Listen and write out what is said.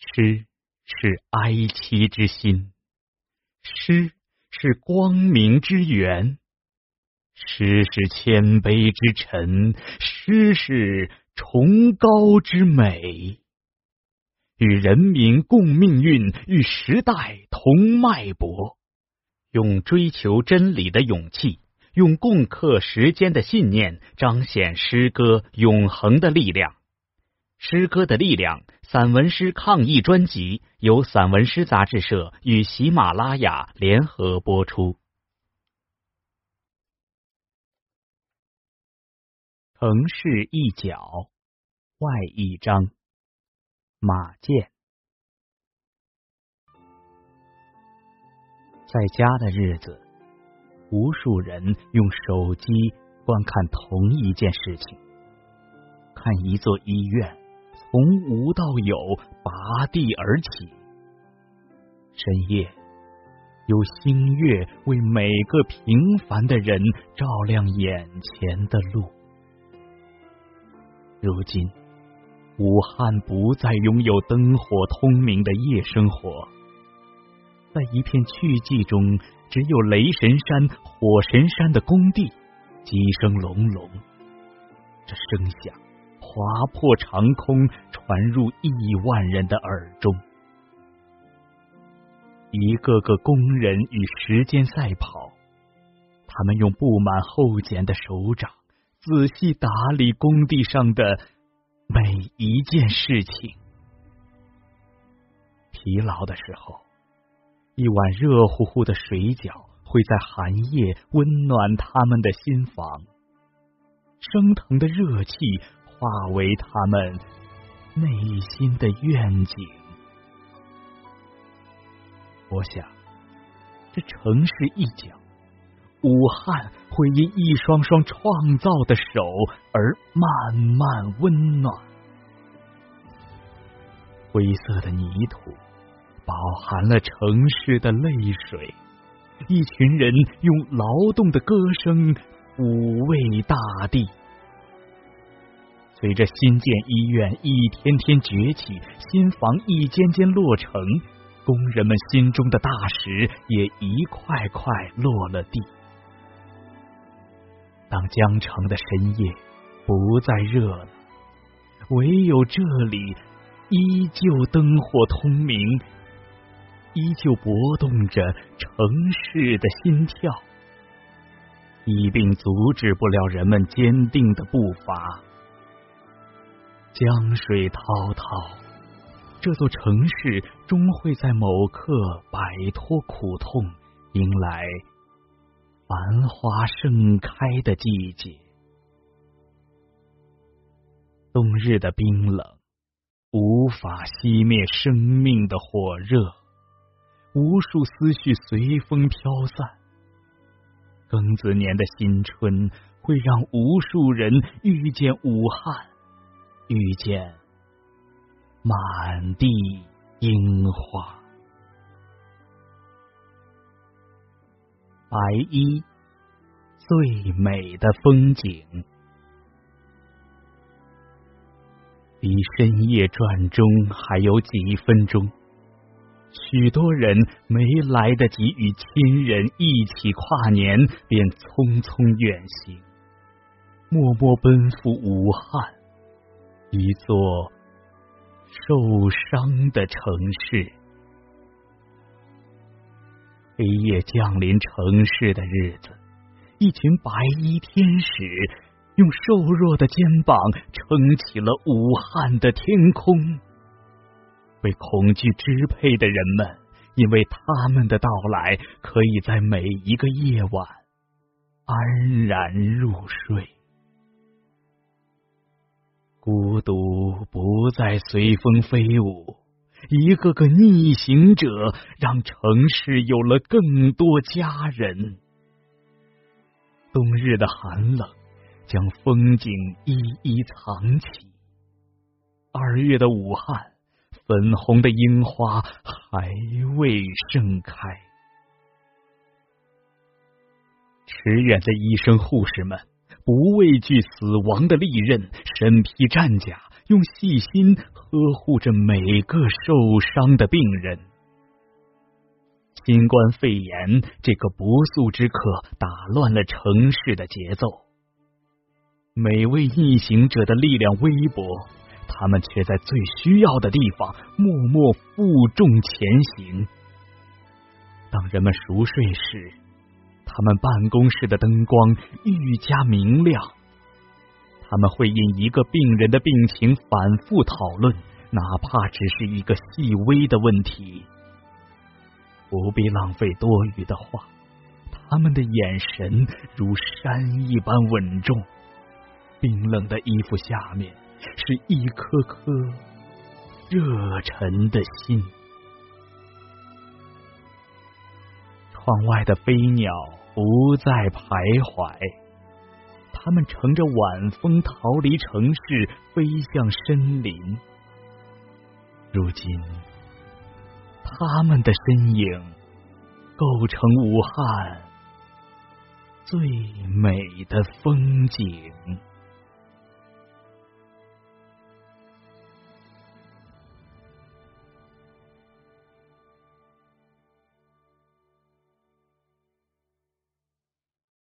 诗是哀戚之心，诗是光明之源，诗是谦卑之臣，诗是崇高之美。与人民共命运，与时代同脉搏，用追求真理的勇气，用共克时艰的信念，彰显诗歌永恒的力量。诗歌的力量，散文诗抗疫专辑由散文诗杂志社与喜马拉雅联合播出。城市一角，外一张。马健，在家的日子，无数人用手机观看同一件事情，看一座医院从无到有拔地而起。深夜，有星月为每个平凡的人照亮眼前的路。如今。武汉不再拥有灯火通明的夜生活，在一片去寂中，只有雷神山、火神山的工地，机声隆隆。这声响划破长空，传入亿万人的耳中。一个个工人与时间赛跑，他们用布满厚茧的手掌，仔细打理工地上的。每一件事情，疲劳的时候，一碗热乎乎的水饺会在寒夜温暖他们的心房，升腾的热气化为他们内心的愿景。我想，这城市一角，武汉。会因一双双创造的手而慢慢温暖。灰色的泥土饱含了城市的泪水，一群人用劳动的歌声抚慰大地。随着新建医院一天天崛起，新房一间间落成，工人们心中的大石也一块块落了地。当江城的深夜不再热了，唯有这里依旧灯火通明，依旧搏动着城市的心跳，一并阻止不了人们坚定的步伐。江水滔滔，这座城市终会在某刻摆脱苦痛，迎来。繁花盛开的季节，冬日的冰冷无法熄灭生命的火热，无数思绪随风飘散。庚子年的新春会让无数人遇见武汉，遇见满地樱花。白衣，最美的风景。离深夜转钟还有几分钟，许多人没来得及与亲人一起跨年，便匆匆远行，默默奔赴武汉，一座受伤的城市。黑夜降临城市的日子，一群白衣天使用瘦弱的肩膀撑起了武汉的天空。被恐惧支配的人们，因为他们的到来，可以在每一个夜晚安然入睡。孤独不再随风飞舞。一个个逆行者，让城市有了更多家人。冬日的寒冷将风景一一藏起。二月的武汉，粉红的樱花还未盛开。驰援的医生护士们不畏惧死亡的利刃，身披战甲。用细心呵护着每个受伤的病人。新冠肺炎这个不速之客打乱了城市的节奏，每位逆行者的力量微薄，他们却在最需要的地方默默负重前行。当人们熟睡时，他们办公室的灯光愈加明亮。他们会因一个病人的病情反复讨论，哪怕只是一个细微的问题。不必浪费多余的话，他们的眼神如山一般稳重，冰冷的衣服下面是一颗颗热忱的心。窗外的飞鸟不再徘徊，他们乘着晚风逃离城市，飞向森林。如今。他们的身影构成武汉最美的风景。